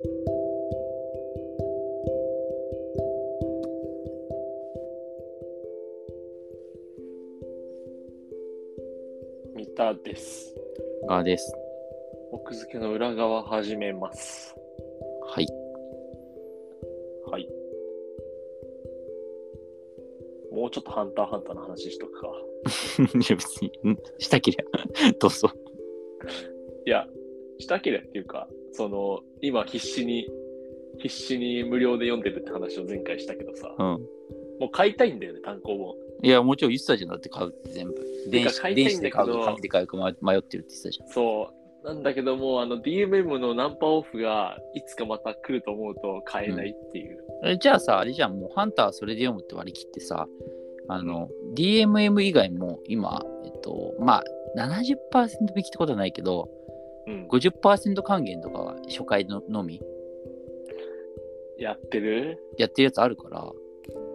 三田です。がです。奥付けの裏側始めます。はい。はい。もうちょっとハンターハンターの話しとくか。いや、別に、んしたけりゃ、どうぞ。いや、したければっていうか、その、今必死に、必死に無料で読んでるって話を前回したけどさ、うん。もう買いたいんだよね、単行本。いや、もちろん言ってたじゃん。だって買うって全部。電子買いたい電子で買うか紙で買うか迷迷ってるって言ってたじゃん。そう。なんだけども、あの DMM のナンパオフがいつかまた来ると思うと買えないっていう。えじゃあさ、あれじゃん、もうハンターそれで読むって割り切ってさ、あの、DMM 以外も今、えっと、まあ、70%引きってことはないけど、うん。50%還元とかは初回ののみ？やってる？やってるやつあるから、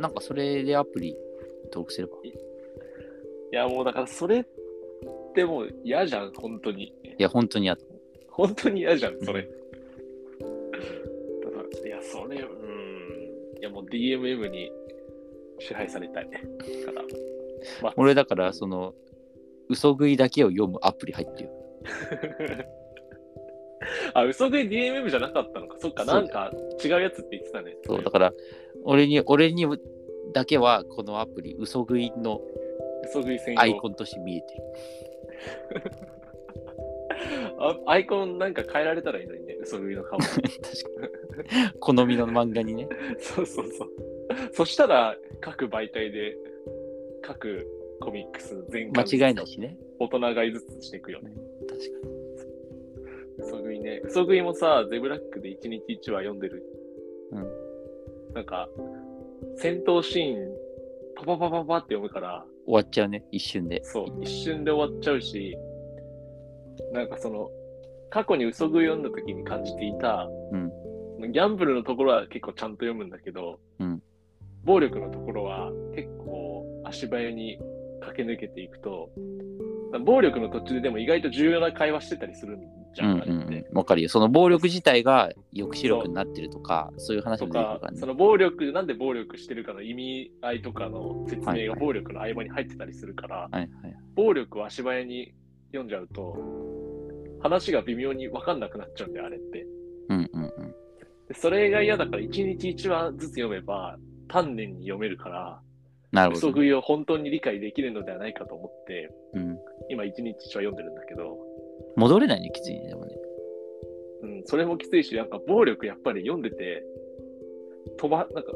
なんかそれでアプリ登録すれば。いや、もうだからそれってもう嫌じゃん、本当に。いや、本当にやっ本当に嫌じゃん、それ。ただ、いや、それ、うん。いや、もう DMM に支配されたい。から。まあ、俺だから、その、嘘食いだけを読むアプリ入ってるよ。あ、嘘食い DMM じゃなかったのか。そっか、そうなんか違うやつって言ってたね。そう、だから、俺に、俺にだけは、このアプリ、嘘食いの嘘食い専用アイコンとして見えてる。あアイコンなんか変えられたらいいのにね、嘘食いの顔。確かに。好みの漫画にね。そうそうそう。そしたら、各媒体で、各コミックス全間巻違いないしね。大人買いずつしていくよね。確かに。嘘食いね。嘘食いもさ、ゼブラックで1日1話読んでる。うん。なんか、戦闘シーン、パパパパパって読むから、終わっちゃうね、一瞬で。そう、一瞬で終わっちゃうし、なんかその、過去に嘘食い読んだ時に感じていた、うんギャンブルのところは結構ちゃんと読むんだけど、うん暴力のところは結構足早に駆け抜けていくと、暴力の途中ででも意外と重要な会話してたりするんじゃん、うんうん。わかるよ。その暴力自体が抑止力になってるとか、そういう話とも出てくるかから、ねそ。の暴力、なんで暴力してるかの意味合いとかの説明が暴力の合間に入ってたりするから、はいはい。暴力を足早に読んじゃうと、話が微妙に分かんなくなっちゃうんだよ、あれって。うんうんうん。でそれが嫌だから、1日1話ずつ読めば、丹念に読めるから、なるほど。嘘食いを本当に理解できるのではないかと思って、うん。今1日1話読んでるんだけど、戻れないね、きついね、でもね。うん、それもきついし、なんか暴力やっぱり読んでて、飛ば、なんか、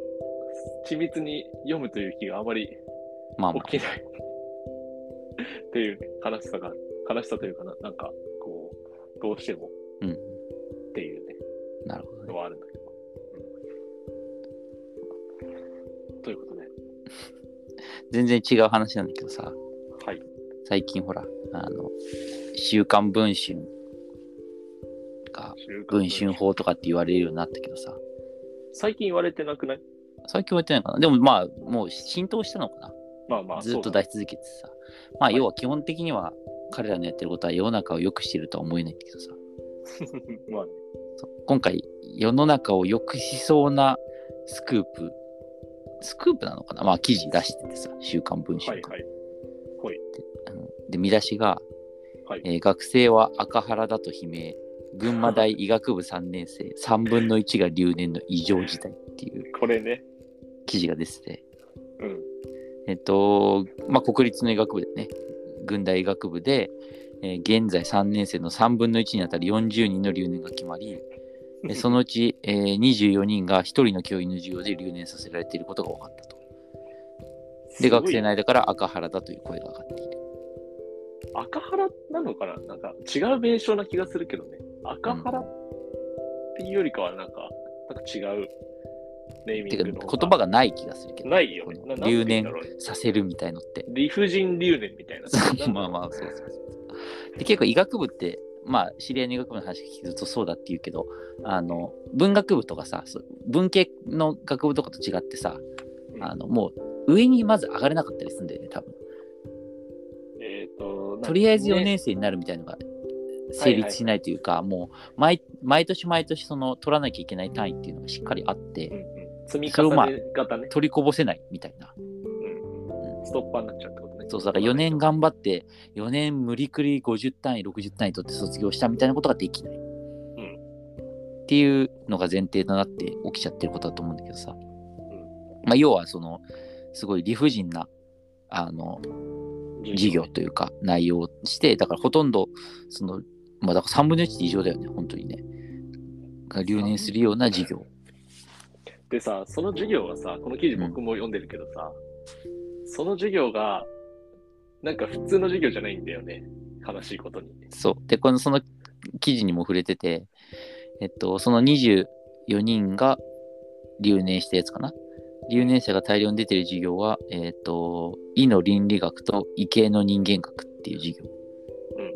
緻密に読むという気があまりまあまあ。起きないっていうね、悲しさが、悲しさというかな、なんか、こう、どうしてもうん。っていうね、なるほどねの。はあるんだけど。うん、ということで、全然違う話なんだけどさ、はい。最近ほら、あの、週刊文春が週刊文春。法とかって言われるようになったけどさ、最近言われてなくない？最近言われてないかな？でもまあ、もう浸透したのかな？まあまあ、ずっと出し続けてさ。まあ、はい。要は基本的には彼らのやってることは世の中を良くしてるとは思えないんだけどさ、まあね、今回世の中を良くしそうなスクープ、スクープなのかな？まあ記事出しててさ、週刊文春がはいはい。ほい。で、見出しが、はい。えー学生は赤原だと悲鳴、群馬大医学部3年生、3分の1が留年の異常事態っていう これね、記事が出てて、うん。えっと、まあ、国立の医学部でね、軍大医学部で、えー現在3年生の3分の1にあたり40人の留年が決まり、でそのうち、えー24人が1人の教員の授業で留年させられていることが分かったと。で、学生の間から赤原だという声が上がっている。赤原なのかな？なんか違う名称な気がするけどね。赤原っていうよりかはなんか、なんか違うネーミングの言方葉がない気がするけど、ないよね。留年させるみたいのって。理不尽留年みたいな。まあまあ、そうそうそう。で、結構医学部って、まあ、知り合いの医学部の話聞くとそうだって言うけど、あの、文学部とかさ、文系の学部とかと違ってさ、うんあの、もう、上にまず上がれなかったりするんだよね、多分。と、とりあえず4ね年生になるみたいのが、成立しないというか、もう毎毎年毎年その取らなきゃいけない単位っていうのがしっかりあって、うんうん、積みそれをまあ重ね型ね、取りこぼせないみたいな。うんうん。ストッパーになっちゃうってことね。そうだから4年頑張って、4年無理くり50単位、60単位取って卒業したみたいなことができない。っていうのが前提となって起きちゃってることだと思うんだけどさ。まあ、要はその、すごい理不尽な、あの、授業というか内容をして、だからほとんど、その、まあだから3分の1で異常だよね、本当にね。が留年するような授業。でさ、その授業がさ、この記事僕も読んでるけどさ、その授業が、なんか普通の授業じゃないんだよね。悲しいことに。そう。で、このその記事にも触れてて、えっと、その24人が留年したやつかな。留年者が大量に出てる授業は、えっと、医の倫理学と医系の人間学っていう授業。うん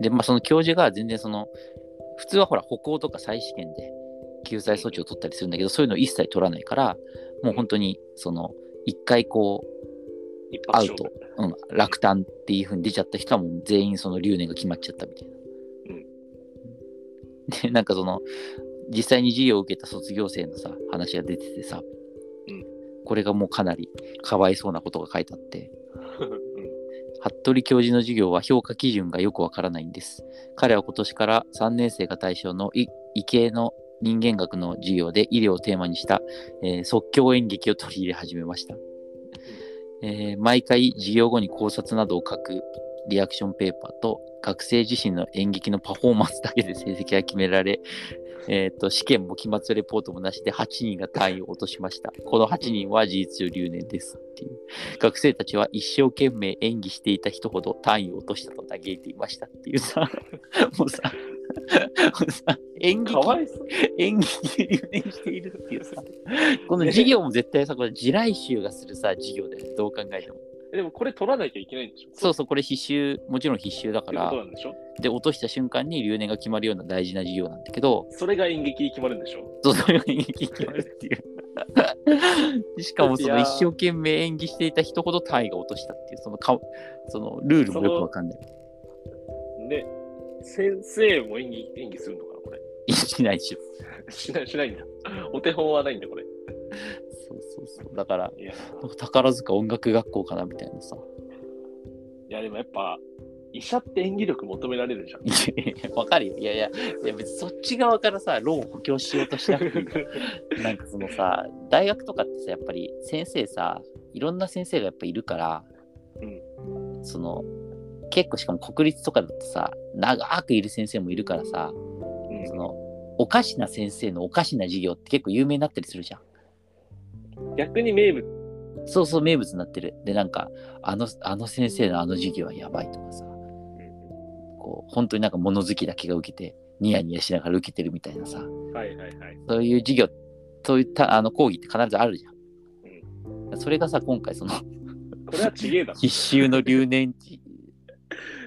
で、まあ、その教授が全然その、普通はほら、歩行とか再試験で救済措置を取ったりするんだけど、そういうのを一切取らないから、もう本当に、その、一回こう、一発勝負。うん、落胆っていう風に出ちゃった人はもう全員その留年が決まっちゃったみたいな。で、なんかその、実際に授業を受けた卒業生のさ、話が出ててさ、うんこれがもうかなりかわいそうなことが書いてあって、うん服部教授の授業は評価基準がよくわからないんです。彼は今年から3年生が対象の医医系の人間学の授業で医療をテーマにした、えー即興演劇を取り入れ始めました。えー毎回授業後に考察などを書くリアクションペーパーと学生自身の演劇のパフォーマンスだけで成績が決められ、えーと試験も期末レポートもなしで8人が単位を落としました。この8人は事実上留年ですっていう。学生たちは一生懸命演技していた人ほど単位を落としたと嘆いていましたっていうさ、もうさ、もうさ演劇かわいそう。演劇で留年しているっていうさ、この授業も絶対さ、これ地来衆がするさ、授業だよね、どう考えても。でもこれ取らなきゃいけないんでしょ？そうそう、これ必修、もちろん必修だからでしょ？で、落とした瞬間に留年が決まるような大事な授業なんだけど、それが演劇に決まるんでしょ？そうそういう演劇決まるっていう。しかもその一生懸命演技していた人ほど単位が落としたっていう、そのかそのルールもよくわかんない。で、先生も演技演技するのかなこれ？しないでしょ。しない、しないんだ。お手本はないんだ、これ。そうそうそう。だから、いやー、宝塚音楽学校かなみたいなさ。いやでもやっぱ、医者って演技力求められるじゃん。いやいやわかるよ。いやいや、いや別にそっち側からさ、ローン補強しようとしなくていいよ なんかそのさ、大学とかってさ、やっぱり先生さ、いろんな先生がやっぱいるから、その、結構しかも国立とかだとさ、長くいる先生もいるからさ、うんその、おかしな先生のおかしな授業って結構有名になったりするじゃん。逆に名物、そうそう、名物になってる。で、なんか、あの、あの先生のあの授業はやばいとかさ、こう、本当になんか物好きだけが受けて、ニヤニヤしながら受けてるみたいなさ、はいはいはい。そういう授業、そういったあの講義って必ずあるじゃん。それがさ、今回そのこれはちげえだろ。必修の留年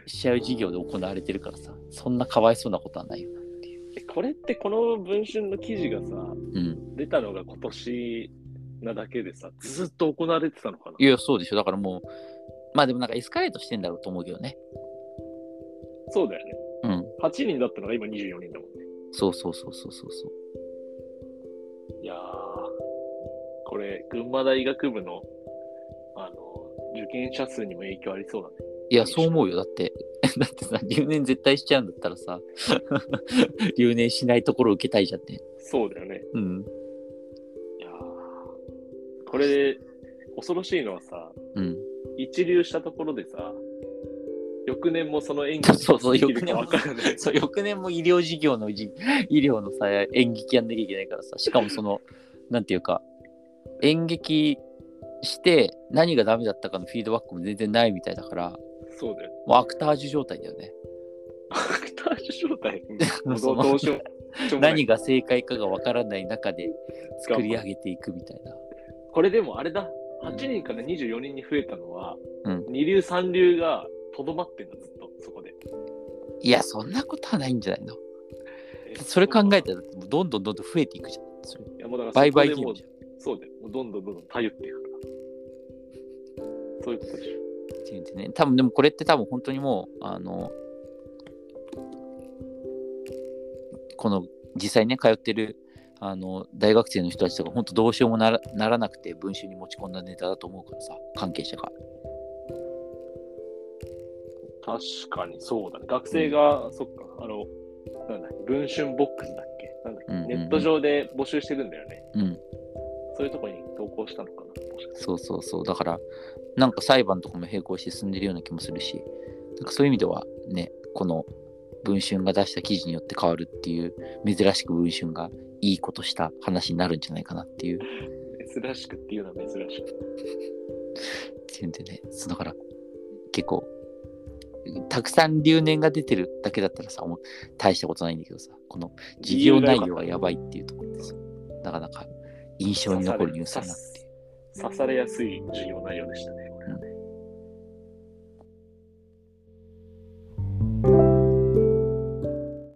しちゃう授業で行われてるからさ、そんなかわいそうなことはないよなっていう。えこれってこの文春の記事がさ、うん。出たのが今年なだけでさ、ずっと行われてたのかな？いや、そうでしょ。だからもう、まあでもなんかエスカレートしてんだろうと思うけどね。そうだよね。うん。8人だったのが今24人だもんね。そうそうそうそうそうそう。いやー、これ、群馬大学部の、あの、受験者数にも影響ありそうだね。いや、そう思うよ。だって、だってさ、留年絶対しちゃうんだったらさ、留年しないところを受けたいじゃんね。そうだよね。うん。これ、恐ろしいのはさ、うん。一流したところでさ、翌年もその演技そうそうできるか分からない。そう、翌年も医療事業のじ医療のさ、演劇やんなきゃいけないからさ、しかもその、なんていうか、演劇して何がダメだったかのフィードバックも全然ないみたいだから、そうだよね。もうアクタージュ状態だよね。アクタージュ状態？何が正解かがわからない中で作り上げていくみたいな。これでもあれだ。8人から24人に増えたのは、うん二流三流がとどまってんだ、ずっと、そこで。いや、そんなことはないんじゃないのそれ考えたら、どんどんどんどん増えていくじゃん。それいやもうだからじゃん。そうだよ。もうどんどんどんどん頼っていくから。そういうことでしょ。っていうんでね、多分でもこれって多分本当にもう、あの、この実際ね通ってるあの大学生の人たちとか本当どうしようもならならなくて文集に持ち込んだネタだと思うからさ関係者が。確かにそうだね。学生が、そっか、あの、なんだ文春ボックスだっけ？なんだっけ、うんうんうん。ネット上で募集してるんだよね。うん。そういうところに投稿したのかな？そうそうそう。だからなんか裁判とかも並行して進んでるような気もするしそういう意味ではねこの文春が出した記事によって変わるっていう珍しく文春がいいことした話になるんじゃないかなっていう珍しくっていうのは珍しく。っていうんでねだから結構たくさん留年が出てるだけだったらさもう大したことないんだけどさこの授業内容がやばいっていうところでさなかなか印象に残るニュースだなって刺されやすい授業内容でしたね。